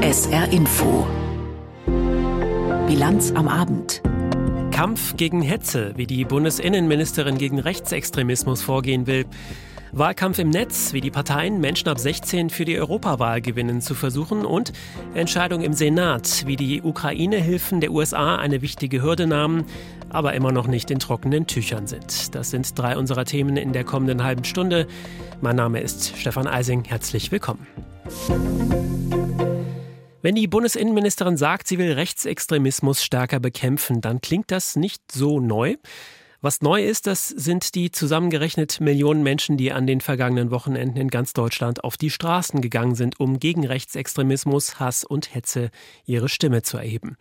SR Info. Bilanz am Abend. Kampf gegen Hetze, wie die Bundesinnenministerin gegen Rechtsextremismus vorgehen will. Wahlkampf im Netz, wie die Parteien Menschen ab 16 für die Europawahl gewinnen zu versuchen und Entscheidung im Senat, wie die Ukraine-Hilfen der USA eine wichtige Hürde nahmen, aber immer noch nicht in trockenen Tüchern sind. Das sind drei unserer Themen in der kommenden halben Stunde. Mein Name ist Stefan Eising. Herzlich willkommen. Wenn die Bundesinnenministerin sagt, sie will Rechtsextremismus stärker bekämpfen, dann klingt das nicht so neu. Was neu ist, das sind die zusammengerechnet Millionen Menschen, die an den vergangenen Wochenenden in ganz Deutschland auf die Straßen gegangen sind, um gegen Rechtsextremismus, Hass und Hetze ihre Stimme zu erheben.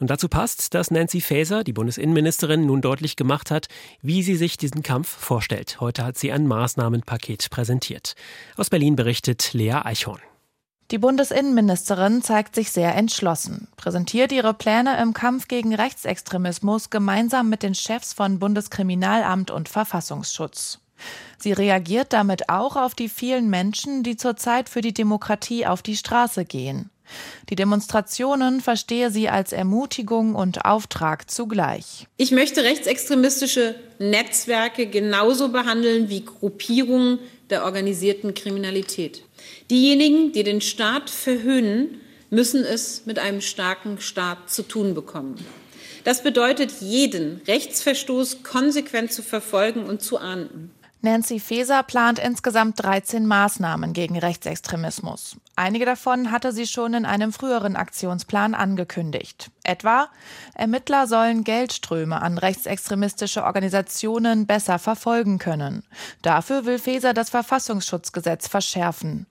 Und dazu passt, dass Nancy Faeser, die Bundesinnenministerin, nun deutlich gemacht hat, wie sie sich diesen Kampf vorstellt. Heute hat sie ein Maßnahmenpaket präsentiert. Aus Berlin berichtet Lea Eichhorn. Die Bundesinnenministerin zeigt sich sehr entschlossen, präsentiert ihre Pläne im Kampf gegen Rechtsextremismus gemeinsam mit den Chefs von Bundeskriminalamt und Verfassungsschutz. Sie reagiert damit auch auf die vielen Menschen, die zurzeit für die Demokratie auf die Straße gehen. Die Demonstrationen verstehe sie als Ermutigung und Auftrag zugleich. Ich möchte rechtsextremistische Netzwerke genauso behandeln wie Gruppierungen der organisierten Kriminalität. Diejenigen, die den Staat verhöhnen, müssen es mit einem starken Staat zu tun bekommen. Das bedeutet, jeden Rechtsverstoß konsequent zu verfolgen und zu ahnden. Nancy Faeser plant insgesamt 13 Maßnahmen gegen Rechtsextremismus. Einige davon hatte sie schon in einem früheren Aktionsplan angekündigt. Etwa, Ermittler sollen Geldströme an rechtsextremistische Organisationen besser verfolgen können. Dafür will Faeser das Verfassungsschutzgesetz verschärfen.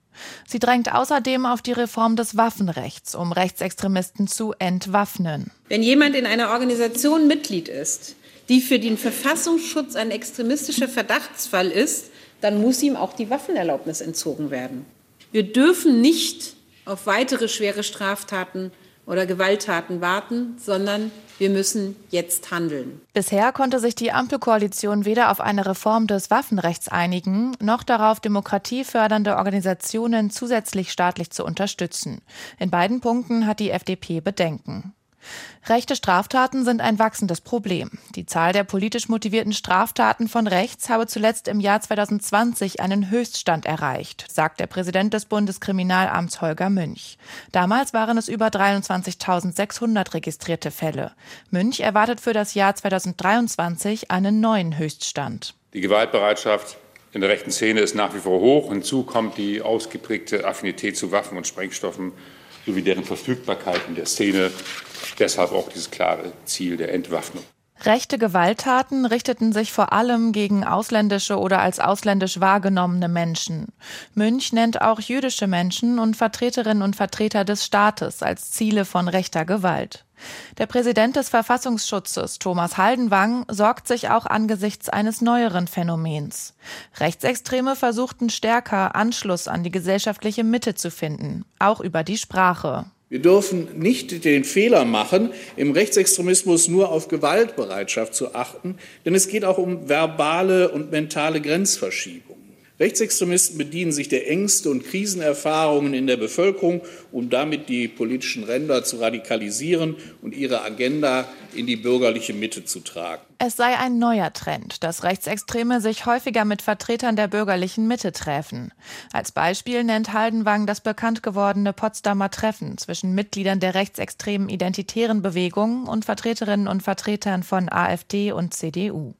Sie drängt außerdem auf die Reform des Waffenrechts, um Rechtsextremisten zu entwaffnen. Wenn jemand in einer Organisation Mitglied ist, die für den Verfassungsschutz ein extremistischer Verdachtsfall ist, dann muss ihm auch die Waffenerlaubnis entzogen werden. Wir dürfen nicht auf weitere schwere Straftaten oder Gewalttaten warten, sondern wir müssen jetzt handeln. Bisher konnte sich die Ampelkoalition weder auf eine Reform des Waffenrechts einigen, noch darauf, demokratiefördernde Organisationen zusätzlich staatlich zu unterstützen. In beiden Punkten hat die FDP Bedenken. Rechte Straftaten sind ein wachsendes Problem. Die Zahl der politisch motivierten Straftaten von rechts habe zuletzt im Jahr 2020 einen Höchststand erreicht, sagt der Präsident des Bundeskriminalamts Holger Münch. Damals waren es über 23.600 registrierte Fälle. Münch erwartet für das Jahr 2023 einen neuen Höchststand. Die Gewaltbereitschaft in der rechten Szene ist nach wie vor hoch. Hinzu kommt die ausgeprägte Affinität zu Waffen und Sprengstoffen sowie deren Verfügbarkeit in der Szene. Deshalb auch dieses klare Ziel der Entwaffnung. Rechte Gewalttaten richteten sich vor allem gegen ausländische oder als ausländisch wahrgenommene Menschen. Münch nennt auch jüdische Menschen und Vertreterinnen und Vertreter des Staates als Ziele von rechter Gewalt. Der Präsident des Verfassungsschutzes, Thomas Haldenwang, sorgt sich auch angesichts eines neueren Phänomens. Rechtsextreme versuchten stärker Anschluss an die gesellschaftliche Mitte zu finden, auch über die Sprache. Wir dürfen nicht den Fehler machen, im Rechtsextremismus nur auf Gewaltbereitschaft zu achten, denn es geht auch um verbale und mentale Grenzverschiebung. Rechtsextremisten bedienen sich der Ängste und Krisenerfahrungen in der Bevölkerung, um damit die politischen Ränder zu radikalisieren und ihre Agenda in die bürgerliche Mitte zu tragen. Es sei ein neuer Trend, dass Rechtsextreme sich häufiger mit Vertretern der bürgerlichen Mitte treffen. Als Beispiel nennt Haldenwang das bekannt gewordene Potsdamer Treffen zwischen Mitgliedern der rechtsextremen identitären Bewegung und Vertreterinnen und Vertretern von AfD und CDU.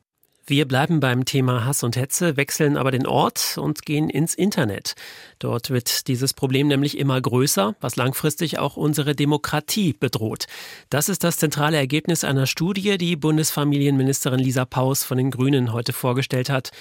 Wir bleiben beim Thema Hass und Hetze, wechseln aber den Ort und gehen ins Internet. Dort wird dieses Problem nämlich immer größer, was langfristig auch unsere Demokratie bedroht. Das ist das zentrale Ergebnis einer Studie, die Bundesfamilienministerin Lisa Paus von den Grünen heute vorgestellt hat.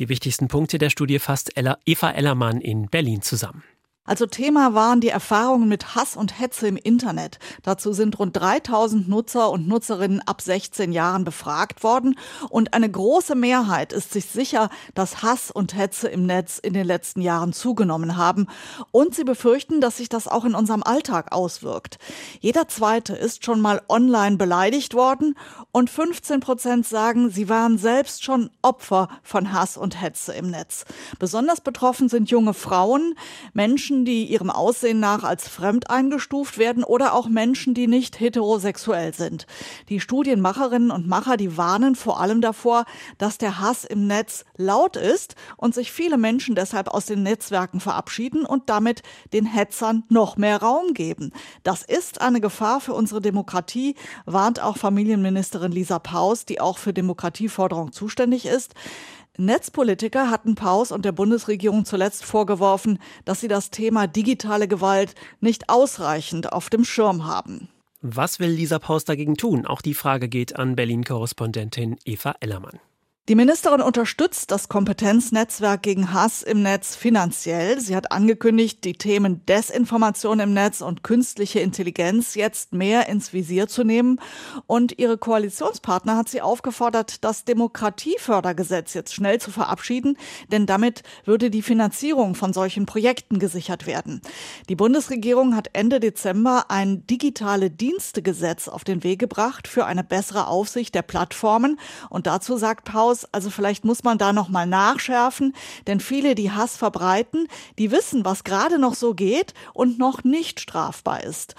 Die wichtigsten Punkte der Studie fasst Eva Ellermann in Berlin zusammen. Also Thema waren die Erfahrungen mit Hass und Hetze im Internet. Dazu sind rund 3000 Nutzer und Nutzerinnen ab 16 Jahren befragt worden und eine große Mehrheit ist sich sicher, dass Hass und Hetze im Netz in den letzten Jahren zugenommen haben und sie befürchten, dass sich das auch in unserem Alltag auswirkt. Jeder zweite ist schon mal online beleidigt worden und 15 Prozent sagen, sie waren selbst schon Opfer von Hass und Hetze im Netz. Besonders betroffen sind junge Frauen, Menschen, Menschen, die ihrem Aussehen nach als fremd eingestuft werden oder auch Menschen, die nicht heterosexuell sind. Die Studienmacherinnen und Macher, die warnen vor allem davor, dass der Hass im Netz laut ist und sich viele Menschen deshalb aus den Netzwerken verabschieden und damit den Hetzern noch mehr Raum geben. Das ist eine Gefahr für unsere Demokratie, warnt auch Familienministerin Lisa Paus, die auch für Demokratieforderung zuständig ist. Netzpolitiker hatten Paus und der Bundesregierung zuletzt vorgeworfen, dass sie das Thema digitale Gewalt nicht ausreichend auf dem Schirm haben. Was will Lisa Paus dagegen tun? Auch die Frage geht an Berlin-Korrespondentin Eva Ellermann. Die Ministerin unterstützt das Kompetenznetzwerk gegen Hass im Netz finanziell. Sie hat angekündigt, die Themen Desinformation im Netz und künstliche Intelligenz jetzt mehr ins Visier zu nehmen. Und ihre Koalitionspartner hat sie aufgefordert, das Demokratiefördergesetz jetzt schnell zu verabschieden, denn damit würde die Finanzierung von solchen Projekten gesichert werden. Die Bundesregierung hat Ende Dezember ein digitale Dienstegesetz auf den Weg gebracht für eine bessere Aufsicht der Plattformen. Und dazu sagt Paus, aus. Also vielleicht muss man da noch mal nachschärfen, denn viele, die Hass verbreiten, die wissen, was gerade noch so geht und noch nicht strafbar ist.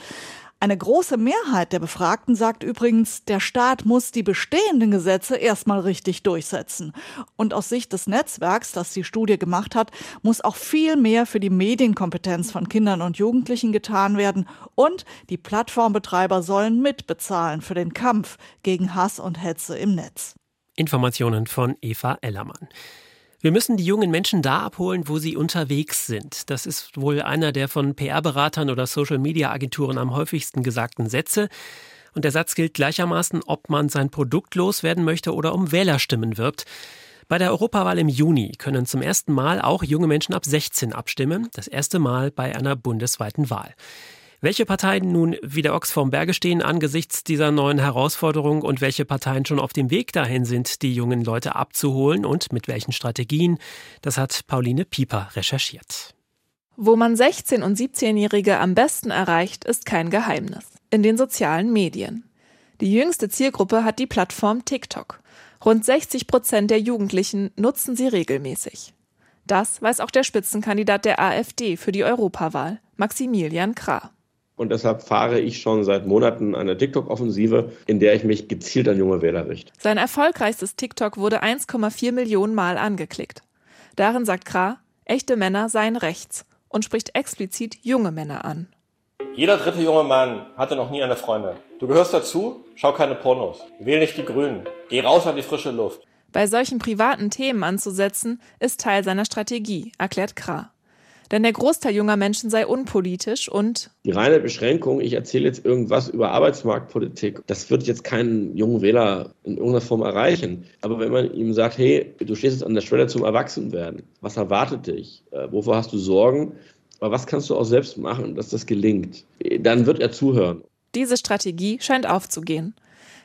Eine große Mehrheit der Befragten sagt übrigens, der Staat muss die bestehenden Gesetze erstmal richtig durchsetzen. Und aus Sicht des Netzwerks, das die Studie gemacht hat, muss auch viel mehr für die Medienkompetenz von Kindern und Jugendlichen getan werden. Und die Plattformbetreiber sollen mitbezahlen für den Kampf gegen Hass und Hetze im Netz. Informationen von Eva Ellermann. Wir müssen die jungen Menschen da abholen, wo sie unterwegs sind. Das ist wohl einer der von PR-Beratern oder Social-Media-Agenturen am häufigsten gesagten Sätze. Und der Satz gilt gleichermaßen, ob man sein Produkt loswerden möchte oder um Wählerstimmen wirbt. Bei der Europawahl im Juni können zum ersten Mal auch junge Menschen ab 16 abstimmen. Das erste Mal bei einer bundesweiten Wahl. Welche Parteien nun wie der Ochs vorm Berge stehen angesichts dieser neuen Herausforderung und welche Parteien schon auf dem Weg dahin sind, die jungen Leute abzuholen und mit welchen Strategien, das hat Pauline Pieper recherchiert. Wo man 16- und 17-Jährige am besten erreicht, ist kein Geheimnis. In den sozialen Medien. Die jüngste Zielgruppe hat die Plattform TikTok. Rund 60 Prozent der Jugendlichen nutzen sie regelmäßig. Das weiß auch der Spitzenkandidat der AfD für die Europawahl, Maximilian Krah. Und deshalb fahre ich schon seit Monaten eine TikTok-Offensive, in der ich mich gezielt an junge Wähler richte. Sein erfolgreichstes TikTok wurde 1,4 Millionen Mal angeklickt. Darin sagt Kra, echte Männer seien rechts und spricht explizit junge Männer an. Jeder dritte junge Mann hatte noch nie eine Freundin. Du gehörst dazu, schau keine Pornos, wähl nicht die Grünen, geh raus an die frische Luft. Bei solchen privaten Themen anzusetzen, ist Teil seiner Strategie, erklärt Kra. Denn der Großteil junger Menschen sei unpolitisch und die reine Beschränkung, ich erzähle jetzt irgendwas über Arbeitsmarktpolitik, das wird jetzt keinen jungen Wähler in irgendeiner Form erreichen. Aber wenn man ihm sagt, hey, du stehst jetzt an der Schwelle zum Erwachsenwerden, was erwartet dich? Äh, wovor hast du Sorgen? Aber was kannst du auch selbst machen, dass das gelingt? Dann wird er zuhören. Diese Strategie scheint aufzugehen.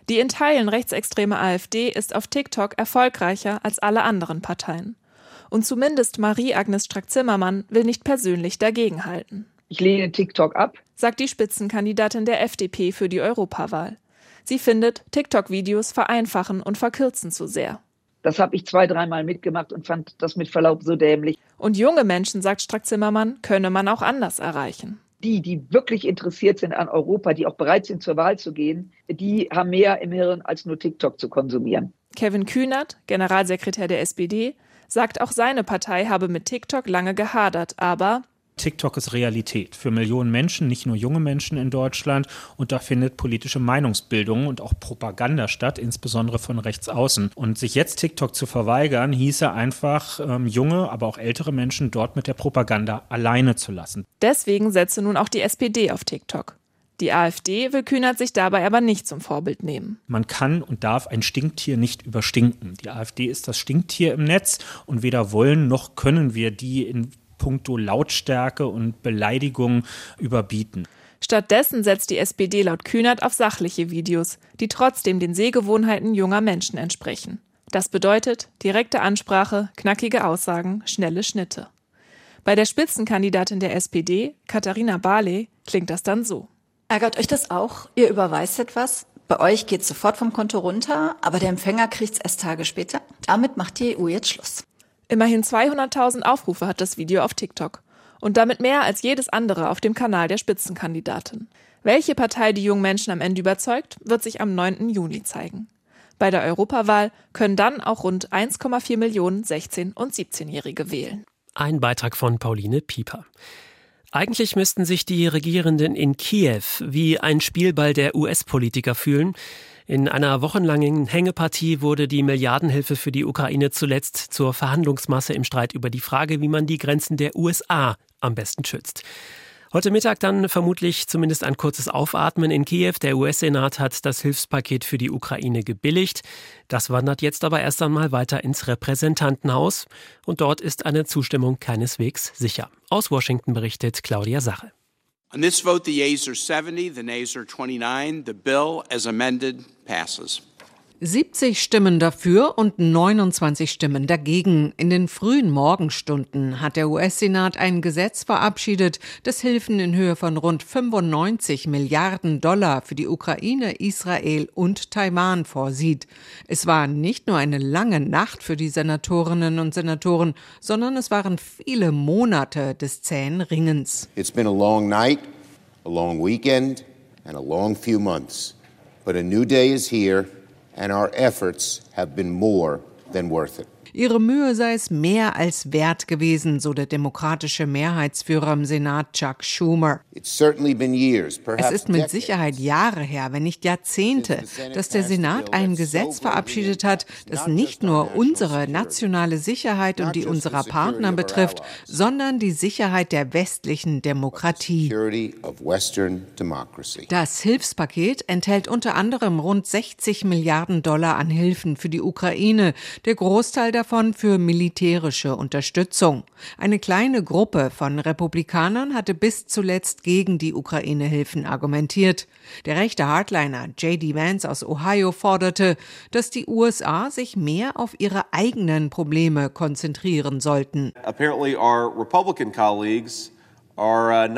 Die in Teilen rechtsextreme AfD ist auf TikTok erfolgreicher als alle anderen Parteien. Und zumindest Marie-Agnes Strack-Zimmermann will nicht persönlich dagegenhalten. Ich lehne TikTok ab, sagt die Spitzenkandidatin der FDP für die Europawahl. Sie findet, TikTok-Videos vereinfachen und verkürzen zu sehr. Das habe ich zwei, dreimal mitgemacht und fand das mit Verlaub so dämlich. Und junge Menschen, sagt Strack-Zimmermann, könne man auch anders erreichen. Die, die wirklich interessiert sind an Europa, die auch bereit sind, zur Wahl zu gehen, die haben mehr im Hirn, als nur TikTok zu konsumieren. Kevin Kühnert, Generalsekretär der SPD, sagt auch seine Partei habe mit TikTok lange gehadert, aber TikTok ist Realität für Millionen Menschen, nicht nur junge Menschen in Deutschland. Und da findet politische Meinungsbildung und auch Propaganda statt, insbesondere von rechts außen. Und sich jetzt TikTok zu verweigern, hieße einfach, ähm, junge, aber auch ältere Menschen dort mit der Propaganda alleine zu lassen. Deswegen setze nun auch die SPD auf TikTok. Die AfD will Kühnert sich dabei aber nicht zum Vorbild nehmen. Man kann und darf ein Stinktier nicht überstinken. Die AfD ist das Stinktier im Netz und weder wollen noch können wir die in puncto Lautstärke und Beleidigung überbieten. Stattdessen setzt die SPD laut Kühnert auf sachliche Videos, die trotzdem den Sehgewohnheiten junger Menschen entsprechen. Das bedeutet direkte Ansprache, knackige Aussagen, schnelle Schnitte. Bei der Spitzenkandidatin der SPD, Katharina Barley, klingt das dann so. Ärgert euch das auch? Ihr überweist etwas? Bei euch geht sofort vom Konto runter, aber der Empfänger kriegt es erst Tage später. Damit macht die EU jetzt Schluss. Immerhin 200.000 Aufrufe hat das Video auf TikTok. Und damit mehr als jedes andere auf dem Kanal der Spitzenkandidatin. Welche Partei die jungen Menschen am Ende überzeugt, wird sich am 9. Juni zeigen. Bei der Europawahl können dann auch rund 1,4 Millionen 16- und 17-Jährige wählen. Ein Beitrag von Pauline Pieper. Eigentlich müssten sich die Regierenden in Kiew wie ein Spielball der US-Politiker fühlen. In einer wochenlangen Hängepartie wurde die Milliardenhilfe für die Ukraine zuletzt zur Verhandlungsmasse im Streit über die Frage, wie man die Grenzen der USA am besten schützt. Heute Mittag dann vermutlich zumindest ein kurzes Aufatmen in Kiew. Der US-Senat hat das Hilfspaket für die Ukraine gebilligt. Das wandert jetzt aber erst einmal weiter ins Repräsentantenhaus. Und dort ist eine Zustimmung keineswegs sicher. Aus Washington berichtet Claudia Sache. On this vote, the yeas are 70, the nays are 29. The bill, as amended, passes. 70 Stimmen dafür und 29 Stimmen dagegen. In den frühen Morgenstunden hat der US-Senat ein Gesetz verabschiedet, das Hilfen in Höhe von rund 95 Milliarden Dollar für die Ukraine, Israel und Taiwan vorsieht. Es war nicht nur eine lange Nacht für die Senatorinnen und Senatoren, sondern es waren viele Monate des zähen Ringens. It's been a long night, a long weekend and a long few months. But a new day is here and our efforts have been more than worth it. Ihre Mühe sei es mehr als wert gewesen, so der demokratische Mehrheitsführer im Senat Chuck Schumer. Es ist mit Sicherheit Jahre her, wenn nicht Jahrzehnte, dass der Senat ein Gesetz verabschiedet hat, das nicht nur unsere nationale Sicherheit und die unserer Partner betrifft, sondern die Sicherheit der westlichen Demokratie. Das Hilfspaket enthält unter anderem rund 60 Milliarden Dollar an Hilfen für die Ukraine, der Großteil davon für militärische Unterstützung. Eine kleine Gruppe von Republikanern hatte bis zuletzt gegen die Ukraine-Hilfen argumentiert. Der rechte Hardliner J.D. Vance aus Ohio forderte, dass die USA sich mehr auf ihre eigenen Probleme konzentrieren sollten. Apparently, our Republican colleagues uh,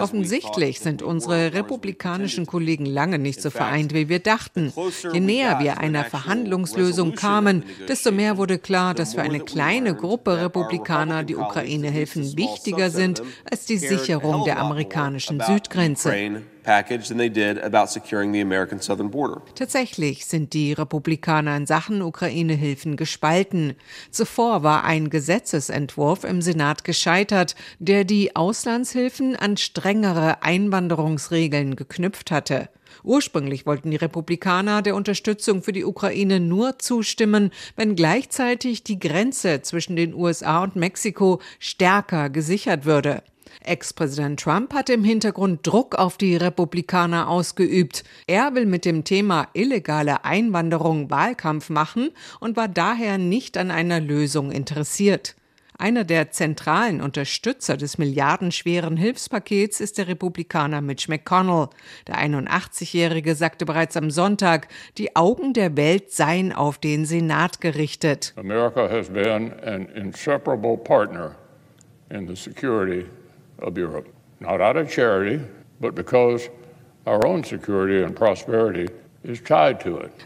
Offensichtlich sind unsere republikanischen Kollegen lange nicht so vereint, wie wir dachten. Je näher wir einer Verhandlungslösung kamen, desto mehr wurde klar, dass für eine kleine Gruppe Republikaner die Ukraine-Hilfen wichtiger sind als die Sicherung der amerikanischen Südgrenze. Package than they did about securing the American southern border. Tatsächlich sind die Republikaner in Sachen Ukraine-Hilfen gespalten. Zuvor war ein Gesetzesentwurf im Senat gescheitert, der die Auslandshilfen an strengere Einwanderungsregeln geknüpft hatte. Ursprünglich wollten die Republikaner der Unterstützung für die Ukraine nur zustimmen, wenn gleichzeitig die Grenze zwischen den USA und Mexiko stärker gesichert würde. Ex-Präsident Trump hat im Hintergrund Druck auf die Republikaner ausgeübt. Er will mit dem Thema illegale Einwanderung Wahlkampf machen und war daher nicht an einer Lösung interessiert. Einer der zentralen Unterstützer des milliardenschweren Hilfspakets ist der Republikaner Mitch McConnell. Der 81-Jährige sagte bereits am Sonntag, die Augen der Welt seien auf den Senat gerichtet. America has been an inseparable partner in the security of Europe, not out of charity, but because our own security and prosperity.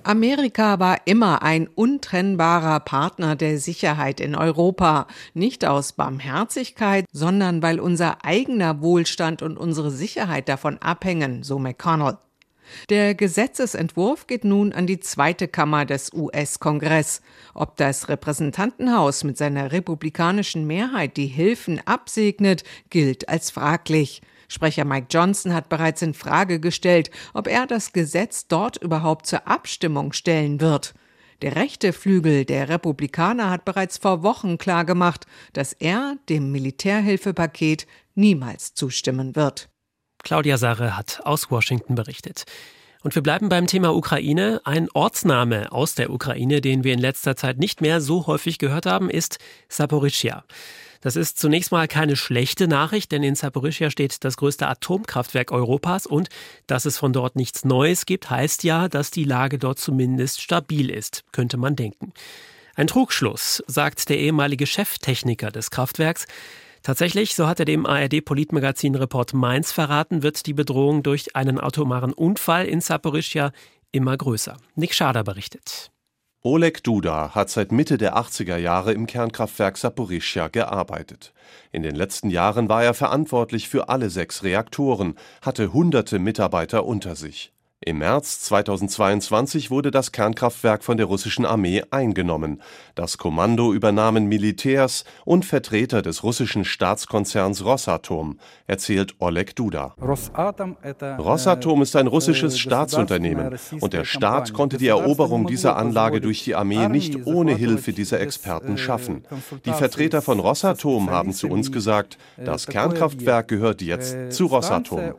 Amerika war immer ein untrennbarer Partner der Sicherheit in Europa, nicht aus Barmherzigkeit, sondern weil unser eigener Wohlstand und unsere Sicherheit davon abhängen, so McConnell. Der Gesetzesentwurf geht nun an die zweite Kammer des US-Kongress. Ob das Repräsentantenhaus mit seiner republikanischen Mehrheit die Hilfen absegnet, gilt als fraglich. Sprecher Mike Johnson hat bereits in Frage gestellt, ob er das Gesetz dort überhaupt zur Abstimmung stellen wird. Der rechte Flügel der Republikaner hat bereits vor Wochen klargemacht, dass er dem Militärhilfepaket niemals zustimmen wird. Claudia Sarre hat aus Washington berichtet. Und wir bleiben beim Thema Ukraine. Ein Ortsname aus der Ukraine, den wir in letzter Zeit nicht mehr so häufig gehört haben, ist Saporischia. Das ist zunächst mal keine schlechte Nachricht, denn in Saporischia steht das größte Atomkraftwerk Europas und dass es von dort nichts Neues gibt, heißt ja, dass die Lage dort zumindest stabil ist, könnte man denken. Ein Trugschluss, sagt der ehemalige Cheftechniker des Kraftwerks. Tatsächlich, so hat er dem ARD-Politmagazin Report Mainz verraten, wird die Bedrohung durch einen atomaren Unfall in Saporischia immer größer. Nick Schader berichtet. Oleg Duda hat seit Mitte der 80er Jahre im Kernkraftwerk Saporischia gearbeitet. In den letzten Jahren war er verantwortlich für alle sechs Reaktoren, hatte hunderte Mitarbeiter unter sich. Im März 2022 wurde das Kernkraftwerk von der russischen Armee eingenommen. Das Kommando übernahmen Militärs und Vertreter des russischen Staatskonzerns Rosatom, erzählt Oleg Duda. Rosatom ist ein russisches Staatsunternehmen und der Staat konnte die Eroberung dieser Anlage durch die Armee nicht ohne Hilfe dieser Experten schaffen. Die Vertreter von Rosatom haben zu uns gesagt, das Kernkraftwerk gehört jetzt zu Rosatom.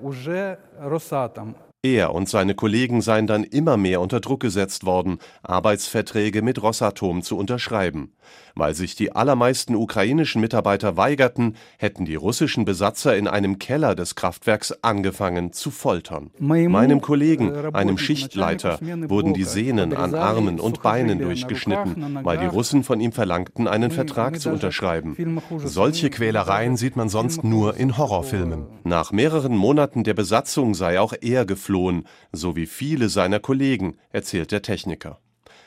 Er und seine Kollegen seien dann immer mehr unter Druck gesetzt worden, Arbeitsverträge mit Rosatom zu unterschreiben. Weil sich die allermeisten ukrainischen Mitarbeiter weigerten, hätten die russischen Besatzer in einem Keller des Kraftwerks angefangen zu foltern. Meinem Kollegen, einem Schichtleiter, wurden die Sehnen an Armen und Beinen durchgeschnitten, weil die Russen von ihm verlangten, einen Vertrag zu unterschreiben. Solche Quälereien sieht man sonst nur in Horrorfilmen. Nach mehreren Monaten der Besatzung sei auch er geflohen, so wie viele seiner Kollegen, erzählt der Techniker.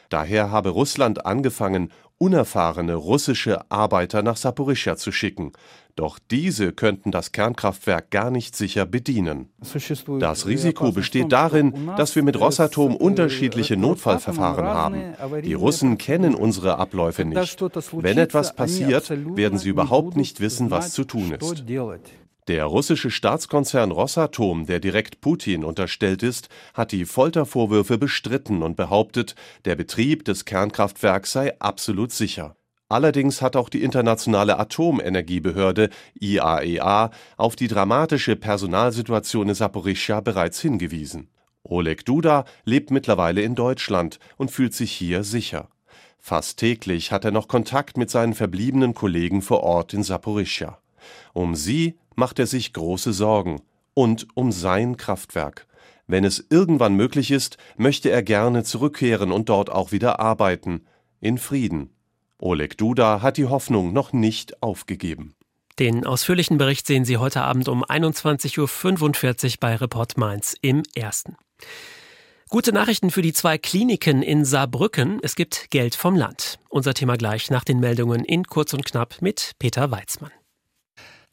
Daher habe Russland angefangen, unerfahrene russische Arbeiter nach Saporischia zu schicken. Doch diese könnten das Kernkraftwerk gar nicht sicher bedienen. Das Risiko besteht darin, dass wir mit Rosatom unterschiedliche Notfallverfahren haben. Die Russen kennen unsere Abläufe nicht. Wenn etwas passiert, werden sie überhaupt nicht wissen, was zu tun ist. Der russische Staatskonzern Rosatom, der direkt Putin unterstellt ist, hat die Foltervorwürfe bestritten und behauptet, der Betrieb des Kernkraftwerks sei absolut sicher. Allerdings hat auch die Internationale Atomenergiebehörde IAEA e auf die dramatische Personalsituation in Saporischia bereits hingewiesen. Oleg Duda lebt mittlerweile in Deutschland und fühlt sich hier sicher. Fast täglich hat er noch Kontakt mit seinen verbliebenen Kollegen vor Ort in Saporischia. Um sie macht er sich große Sorgen und um sein Kraftwerk. Wenn es irgendwann möglich ist, möchte er gerne zurückkehren und dort auch wieder arbeiten, in Frieden. Oleg Duda hat die Hoffnung noch nicht aufgegeben. Den ausführlichen Bericht sehen Sie heute Abend um 21.45 Uhr bei Report Mainz im Ersten. Gute Nachrichten für die zwei Kliniken in Saarbrücken. Es gibt Geld vom Land. Unser Thema gleich nach den Meldungen in Kurz und Knapp mit Peter Weizmann.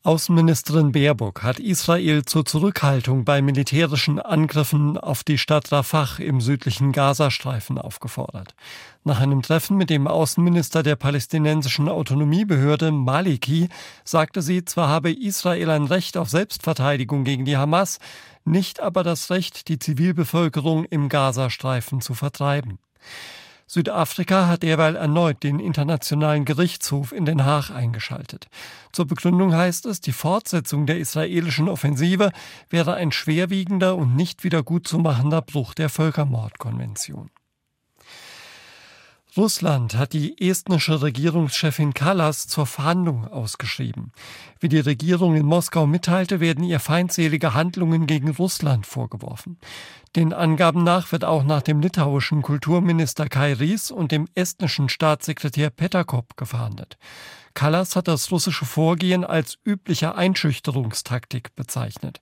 Außenministerin Baerbock hat Israel zur Zurückhaltung bei militärischen Angriffen auf die Stadt Rafah im südlichen Gazastreifen aufgefordert. Nach einem Treffen mit dem Außenminister der palästinensischen Autonomiebehörde Maliki sagte sie, zwar habe Israel ein Recht auf Selbstverteidigung gegen die Hamas, nicht aber das Recht, die Zivilbevölkerung im Gazastreifen zu vertreiben. Südafrika hat derweil erneut den Internationalen Gerichtshof in Den Haag eingeschaltet. Zur Begründung heißt es, die Fortsetzung der israelischen Offensive wäre ein schwerwiegender und nicht wiedergutzumachender Bruch der Völkermordkonvention. Russland hat die estnische Regierungschefin Kallas zur Verhandlung ausgeschrieben. Wie die Regierung in Moskau mitteilte, werden ihr feindselige Handlungen gegen Russland vorgeworfen. Den Angaben nach wird auch nach dem litauischen Kulturminister Kai Ries und dem estnischen Staatssekretär Peterkop gefahndet. Kallas hat das russische Vorgehen als übliche Einschüchterungstaktik bezeichnet.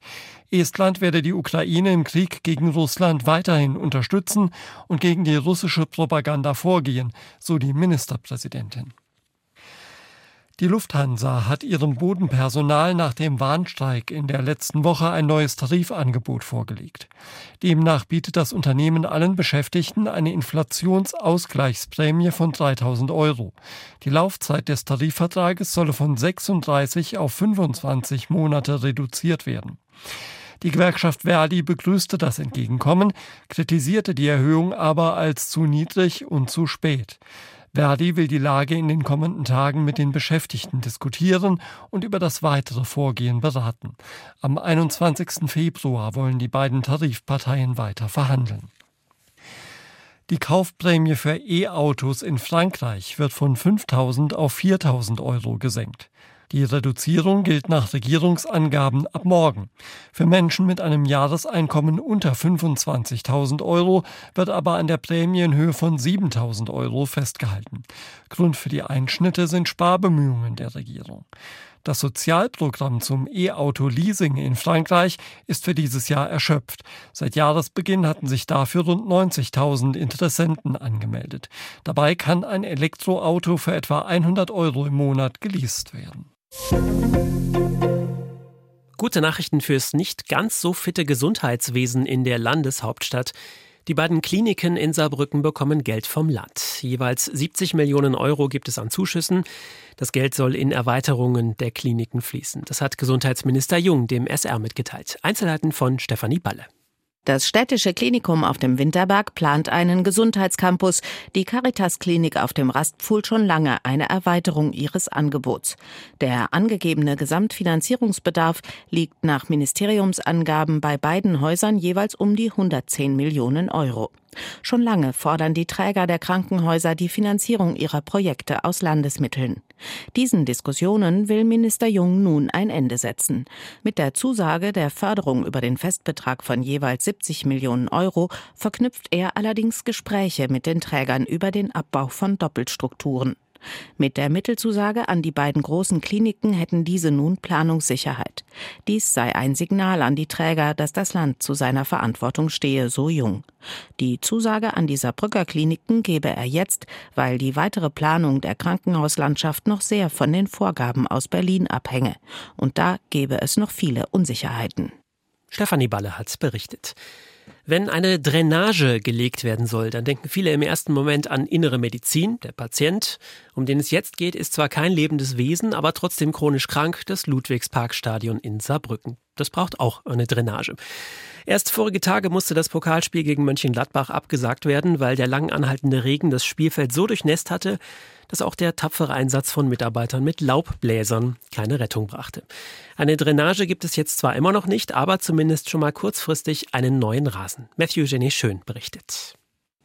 Estland werde die Ukraine im Krieg gegen Russland weiterhin unterstützen und gegen die russische Propaganda vorgehen, so die Ministerpräsidentin. Die Lufthansa hat ihrem Bodenpersonal nach dem Warnstreik in der letzten Woche ein neues Tarifangebot vorgelegt. Demnach bietet das Unternehmen allen Beschäftigten eine Inflationsausgleichsprämie von 3000 Euro. Die Laufzeit des Tarifvertrages solle von 36 auf 25 Monate reduziert werden. Die Gewerkschaft Verdi begrüßte das Entgegenkommen, kritisierte die Erhöhung aber als zu niedrig und zu spät. Verdi will die Lage in den kommenden Tagen mit den Beschäftigten diskutieren und über das weitere Vorgehen beraten. Am 21. Februar wollen die beiden Tarifparteien weiter verhandeln. Die Kaufprämie für E-Autos in Frankreich wird von 5.000 auf 4.000 Euro gesenkt. Die Reduzierung gilt nach Regierungsangaben ab morgen. Für Menschen mit einem Jahreseinkommen unter 25.000 Euro wird aber an der Prämie in Höhe von 7.000 Euro festgehalten. Grund für die Einschnitte sind Sparbemühungen der Regierung. Das Sozialprogramm zum E-Auto-Leasing in Frankreich ist für dieses Jahr erschöpft. Seit Jahresbeginn hatten sich dafür rund 90.000 Interessenten angemeldet. Dabei kann ein Elektroauto für etwa 100 Euro im Monat geleast werden. Gute Nachrichten fürs nicht ganz so fitte Gesundheitswesen in der Landeshauptstadt. Die beiden Kliniken in Saarbrücken bekommen Geld vom Land. Jeweils 70 Millionen Euro gibt es an Zuschüssen. Das Geld soll in Erweiterungen der Kliniken fließen. Das hat Gesundheitsminister Jung dem SR mitgeteilt. Einzelheiten von Stefanie Balle. Das städtische Klinikum auf dem Winterberg plant einen Gesundheitscampus. Die Caritas Klinik auf dem Rastpfuhl schon lange eine Erweiterung ihres Angebots. Der angegebene Gesamtfinanzierungsbedarf liegt nach Ministeriumsangaben bei beiden Häusern jeweils um die 110 Millionen Euro. Schon lange fordern die Träger der Krankenhäuser die Finanzierung ihrer Projekte aus Landesmitteln. Diesen Diskussionen will Minister Jung nun ein Ende setzen. Mit der Zusage der Förderung über den Festbetrag von jeweils 70 Millionen Euro verknüpft er allerdings Gespräche mit den Trägern über den Abbau von Doppelstrukturen. Mit der Mittelzusage an die beiden großen Kliniken hätten diese nun Planungssicherheit. Dies sei ein Signal an die Träger, dass das Land zu seiner Verantwortung stehe, so jung. Die Zusage an die Saarbrücker Kliniken gebe er jetzt, weil die weitere Planung der Krankenhauslandschaft noch sehr von den Vorgaben aus Berlin abhänge. Und da gebe es noch viele Unsicherheiten. Stefanie Balle hat berichtet. Wenn eine Drainage gelegt werden soll, dann denken viele im ersten Moment an innere Medizin. Der Patient, um den es jetzt geht, ist zwar kein lebendes Wesen, aber trotzdem chronisch krank, das Ludwigsparkstadion in Saarbrücken. Das braucht auch eine Drainage. Erst vorige Tage musste das Pokalspiel gegen Mönchengladbach abgesagt werden, weil der lang anhaltende Regen das Spielfeld so durchnässt hatte, dass auch der tapfere Einsatz von Mitarbeitern mit Laubbläsern keine Rettung brachte. Eine Drainage gibt es jetzt zwar immer noch nicht, aber zumindest schon mal kurzfristig einen neuen Rasen. Matthew Jenny Schön berichtet.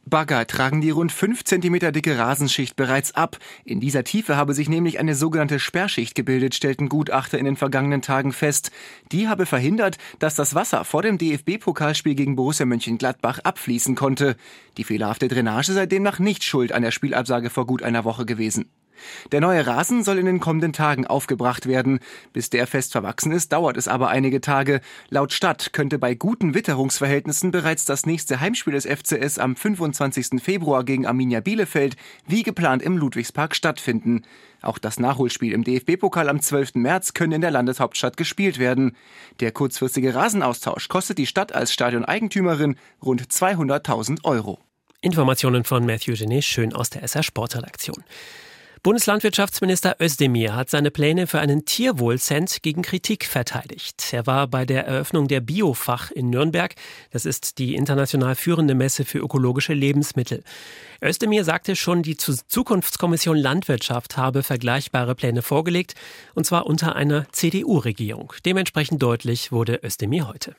Bagger tragen die rund 5 cm dicke Rasenschicht bereits ab. In dieser Tiefe habe sich nämlich eine sogenannte Sperrschicht gebildet, stellten Gutachter in den vergangenen Tagen fest. Die habe verhindert, dass das Wasser vor dem DFB-Pokalspiel gegen Borussia Mönchengladbach abfließen konnte. Die fehlerhafte Drainage sei demnach nicht schuld an der Spielabsage vor gut einer Woche gewesen. Der neue Rasen soll in den kommenden Tagen aufgebracht werden. Bis der fest verwachsen ist, dauert es aber einige Tage. Laut Stadt könnte bei guten Witterungsverhältnissen bereits das nächste Heimspiel des FCS am 25. Februar gegen Arminia Bielefeld wie geplant im Ludwigspark stattfinden. Auch das Nachholspiel im DFB-Pokal am 12. März können in der Landeshauptstadt gespielt werden. Der kurzfristige Rasenaustausch kostet die Stadt als Stadioneigentümerin rund 200.000 Euro. Informationen von Matthew Genet, schön aus der SR Sportredaktion. Bundeslandwirtschaftsminister Özdemir hat seine Pläne für einen Tierwohlcent gegen Kritik verteidigt. Er war bei der Eröffnung der Biofach in Nürnberg. Das ist die international führende Messe für ökologische Lebensmittel. Özdemir sagte schon, die Zukunftskommission Landwirtschaft habe vergleichbare Pläne vorgelegt, und zwar unter einer CDU-Regierung. Dementsprechend deutlich wurde Özdemir heute.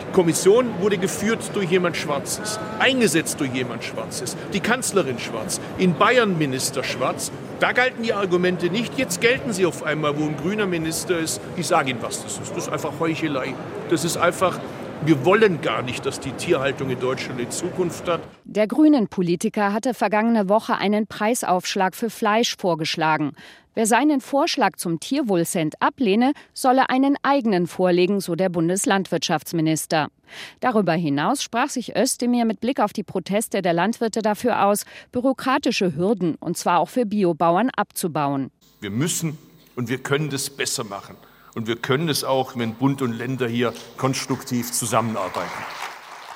Die Kommission wurde geführt durch jemand Schwarzes, eingesetzt durch jemand Schwarzes, die Kanzlerin schwarz, in Bayern Minister schwarz. Da galten die Argumente nicht, jetzt gelten sie auf einmal, wo ein grüner Minister ist. Ich sage Ihnen, was das ist. Das ist einfach Heuchelei. Das ist einfach wir wollen gar nicht, dass die Tierhaltung in Deutschland in Zukunft hat. Der Grünen-Politiker hatte vergangene Woche einen Preisaufschlag für Fleisch vorgeschlagen. Wer seinen Vorschlag zum Tierwohlcent ablehne, solle einen eigenen vorlegen, so der Bundeslandwirtschaftsminister. Darüber hinaus sprach sich Özdemir mit Blick auf die Proteste der Landwirte dafür aus, bürokratische Hürden, und zwar auch für Biobauern, abzubauen. Wir müssen und wir können das besser machen. Und wir können es auch, wenn Bund und Länder hier konstruktiv zusammenarbeiten.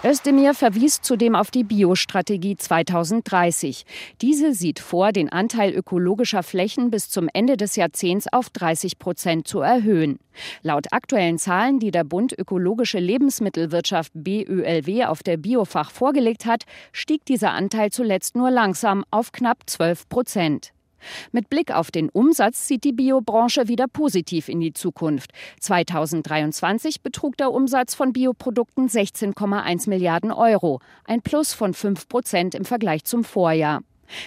Özdemir verwies zudem auf die Biostrategie 2030. Diese sieht vor, den Anteil ökologischer Flächen bis zum Ende des Jahrzehnts auf 30 Prozent zu erhöhen. Laut aktuellen Zahlen, die der Bund Ökologische Lebensmittelwirtschaft BÖLW auf der Biofach vorgelegt hat, stieg dieser Anteil zuletzt nur langsam auf knapp 12 Prozent. Mit Blick auf den Umsatz sieht die Biobranche wieder positiv in die Zukunft. 2023 betrug der Umsatz von Bioprodukten 16,1 Milliarden Euro, ein Plus von 5 Prozent im Vergleich zum Vorjahr.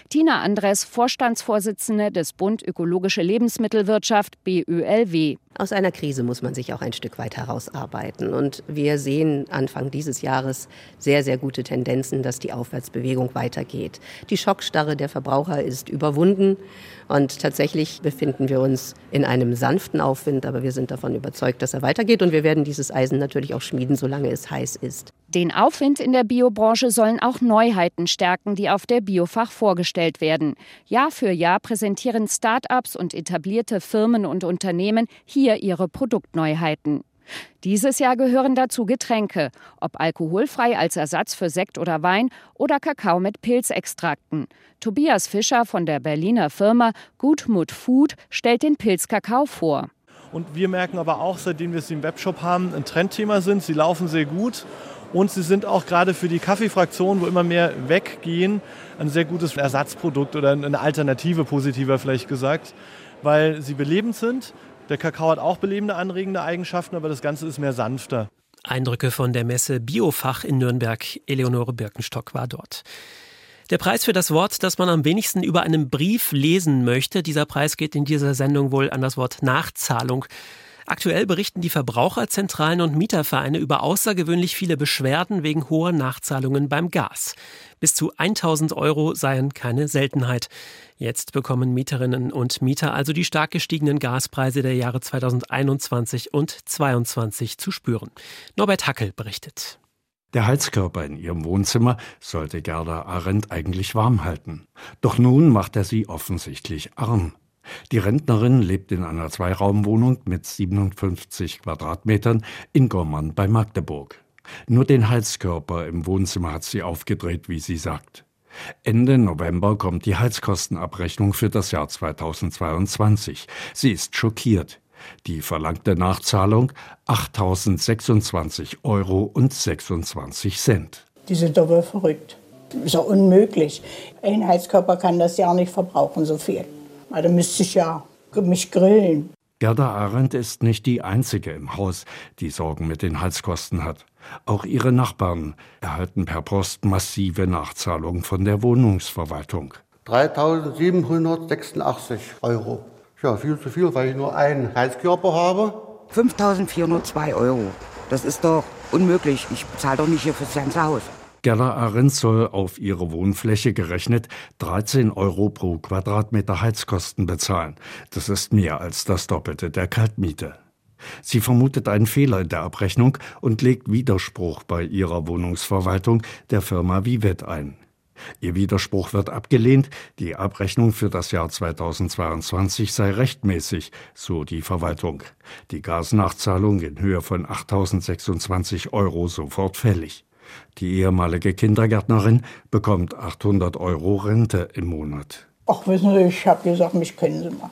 Tina Andres, Vorstandsvorsitzende des Bund Ökologische Lebensmittelwirtschaft BÖLW. Aus einer Krise muss man sich auch ein Stück weit herausarbeiten. Und wir sehen Anfang dieses Jahres sehr, sehr gute Tendenzen, dass die Aufwärtsbewegung weitergeht. Die Schockstarre der Verbraucher ist überwunden. Und tatsächlich befinden wir uns in einem sanften Aufwind, aber wir sind davon überzeugt, dass er weitergeht. Und wir werden dieses Eisen natürlich auch schmieden, solange es heiß ist. Den Aufwind in der Biobranche sollen auch Neuheiten stärken, die auf der Biofach vorgestellt werden. Jahr für Jahr präsentieren Start-ups und etablierte Firmen und Unternehmen hier ihre Produktneuheiten. Dieses Jahr gehören dazu Getränke, ob alkoholfrei als Ersatz für Sekt oder Wein oder Kakao mit Pilzextrakten. Tobias Fischer von der Berliner Firma Gutmut Food stellt den Pilzkakao vor. Und wir merken aber auch, seitdem wir sie im Webshop haben, ein Trendthema sind. Sie laufen sehr gut und sie sind auch gerade für die Kaffeefraktion, wo immer mehr weggehen, ein sehr gutes Ersatzprodukt oder eine Alternative, positiver vielleicht gesagt, weil sie belebend sind. Der Kakao hat auch belebende, anregende Eigenschaften, aber das Ganze ist mehr sanfter. Eindrücke von der Messe Biofach in Nürnberg. Eleonore Birkenstock war dort. Der Preis für das Wort, das man am wenigsten über einem Brief lesen möchte, dieser Preis geht in dieser Sendung wohl an das Wort Nachzahlung. Aktuell berichten die Verbraucherzentralen und Mietervereine über außergewöhnlich viele Beschwerden wegen hoher Nachzahlungen beim Gas. Bis zu 1000 Euro seien keine Seltenheit. Jetzt bekommen Mieterinnen und Mieter also die stark gestiegenen Gaspreise der Jahre 2021 und 2022 zu spüren. Norbert Hackel berichtet. Der Heizkörper in ihrem Wohnzimmer sollte Gerda Arendt eigentlich warm halten. Doch nun macht er sie offensichtlich arm. Die Rentnerin lebt in einer Zweiraumwohnung mit 57 Quadratmetern in Gommern bei Magdeburg. Nur den Heizkörper im Wohnzimmer hat sie aufgedreht, wie sie sagt. Ende November kommt die Heizkostenabrechnung für das Jahr 2022. Sie ist schockiert. Die verlangte Nachzahlung 8.026 Euro und 26 Cent. Die sind aber verrückt. Das ist ja unmöglich. Ein Heizkörper kann das ja nicht verbrauchen, so viel. Da müsste ich ja mich grillen. Gerda Arendt ist nicht die einzige im Haus, die Sorgen mit den Heizkosten hat. Auch ihre Nachbarn erhalten per Post massive Nachzahlungen von der Wohnungsverwaltung. 3.786 Euro. Ja, viel zu viel, weil ich nur einen Heizkörper habe. 5.402 Euro. Das ist doch unmöglich. Ich bezahle doch nicht hier fürs ganze Haus. Gerda Arendt soll auf ihre Wohnfläche gerechnet 13 Euro pro Quadratmeter Heizkosten bezahlen. Das ist mehr als das Doppelte der Kaltmiete. Sie vermutet einen Fehler in der Abrechnung und legt Widerspruch bei ihrer Wohnungsverwaltung der Firma Vivet ein. Ihr Widerspruch wird abgelehnt, die Abrechnung für das Jahr 2022 sei rechtmäßig, so die Verwaltung. Die Gasnachzahlung in Höhe von 8.026 Euro sofort fällig. Die ehemalige Kindergärtnerin bekommt 800 Euro Rente im Monat. Ach, wissen Sie, ich habe gesagt, mich kennen Sie mal.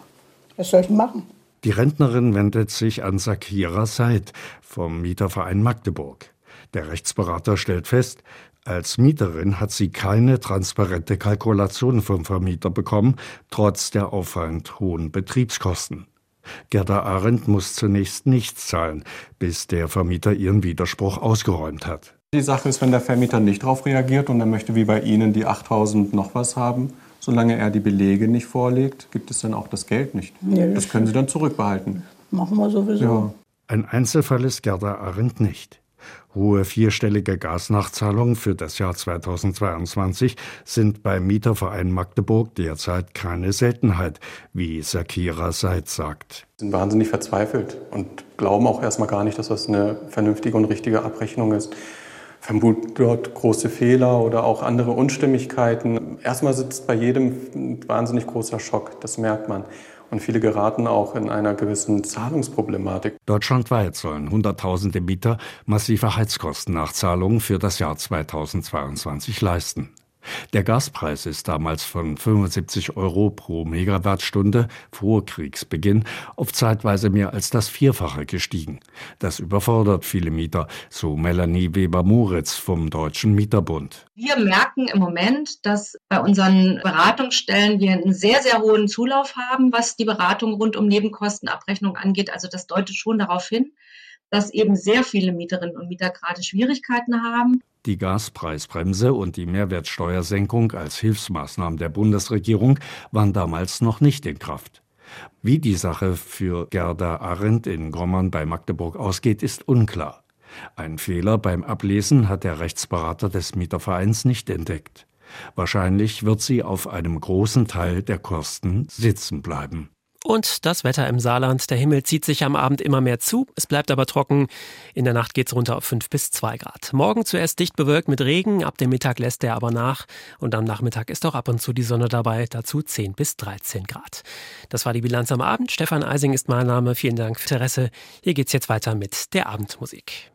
Was soll ich machen? Die Rentnerin wendet sich an Sakira Seid vom Mieterverein Magdeburg. Der Rechtsberater stellt fest, als Mieterin hat sie keine transparente Kalkulation vom Vermieter bekommen, trotz der auffallend hohen Betriebskosten. Gerda Arendt muss zunächst nichts zahlen, bis der Vermieter ihren Widerspruch ausgeräumt hat. Die Sache ist, wenn der Vermieter nicht darauf reagiert und er möchte wie bei Ihnen die 8000 noch was haben, solange er die Belege nicht vorlegt, gibt es dann auch das Geld nicht. Ja, das, das können Sie dann zurückbehalten. Machen wir sowieso. Ja. Ein Einzelfall ist Gerda Arendt nicht. Hohe vierstellige Gasnachzahlungen für das Jahr 2022 sind beim Mieterverein Magdeburg derzeit keine Seltenheit, wie Sakira Seid sagt. Sie sind wahnsinnig verzweifelt und glauben auch erstmal gar nicht, dass das eine vernünftige und richtige Abrechnung ist vermuten dort große Fehler oder auch andere Unstimmigkeiten. Erstmal sitzt bei jedem ein wahnsinnig großer Schock, das merkt man. Und viele geraten auch in einer gewissen Zahlungsproblematik. Deutschlandweit sollen Hunderttausende Mieter massive Heizkostennachzahlungen für das Jahr 2022 leisten. Der Gaspreis ist damals von 75 Euro pro Megawattstunde vor Kriegsbeginn auf zeitweise mehr als das Vierfache gestiegen. Das überfordert viele Mieter, so Melanie Weber-Moritz vom Deutschen Mieterbund. Wir merken im Moment, dass bei unseren Beratungsstellen wir einen sehr, sehr hohen Zulauf haben, was die Beratung rund um Nebenkostenabrechnung angeht. Also das deutet schon darauf hin, dass eben sehr viele Mieterinnen und Mieter gerade Schwierigkeiten haben. Die Gaspreisbremse und die Mehrwertsteuersenkung als Hilfsmaßnahmen der Bundesregierung waren damals noch nicht in Kraft. Wie die Sache für Gerda Arendt in Grommern bei Magdeburg ausgeht, ist unklar. Ein Fehler beim Ablesen hat der Rechtsberater des Mietervereins nicht entdeckt. Wahrscheinlich wird sie auf einem großen Teil der Kosten sitzen bleiben. Und das Wetter im Saarland. Der Himmel zieht sich am Abend immer mehr zu. Es bleibt aber trocken. In der Nacht geht's runter auf 5 bis 2 Grad. Morgen zuerst dicht bewölkt mit Regen. Ab dem Mittag lässt er aber nach. Und am Nachmittag ist auch ab und zu die Sonne dabei. Dazu 10 bis 13 Grad. Das war die Bilanz am Abend. Stefan Eising ist mein Name. Vielen Dank für Interesse. Hier geht's jetzt weiter mit der Abendmusik.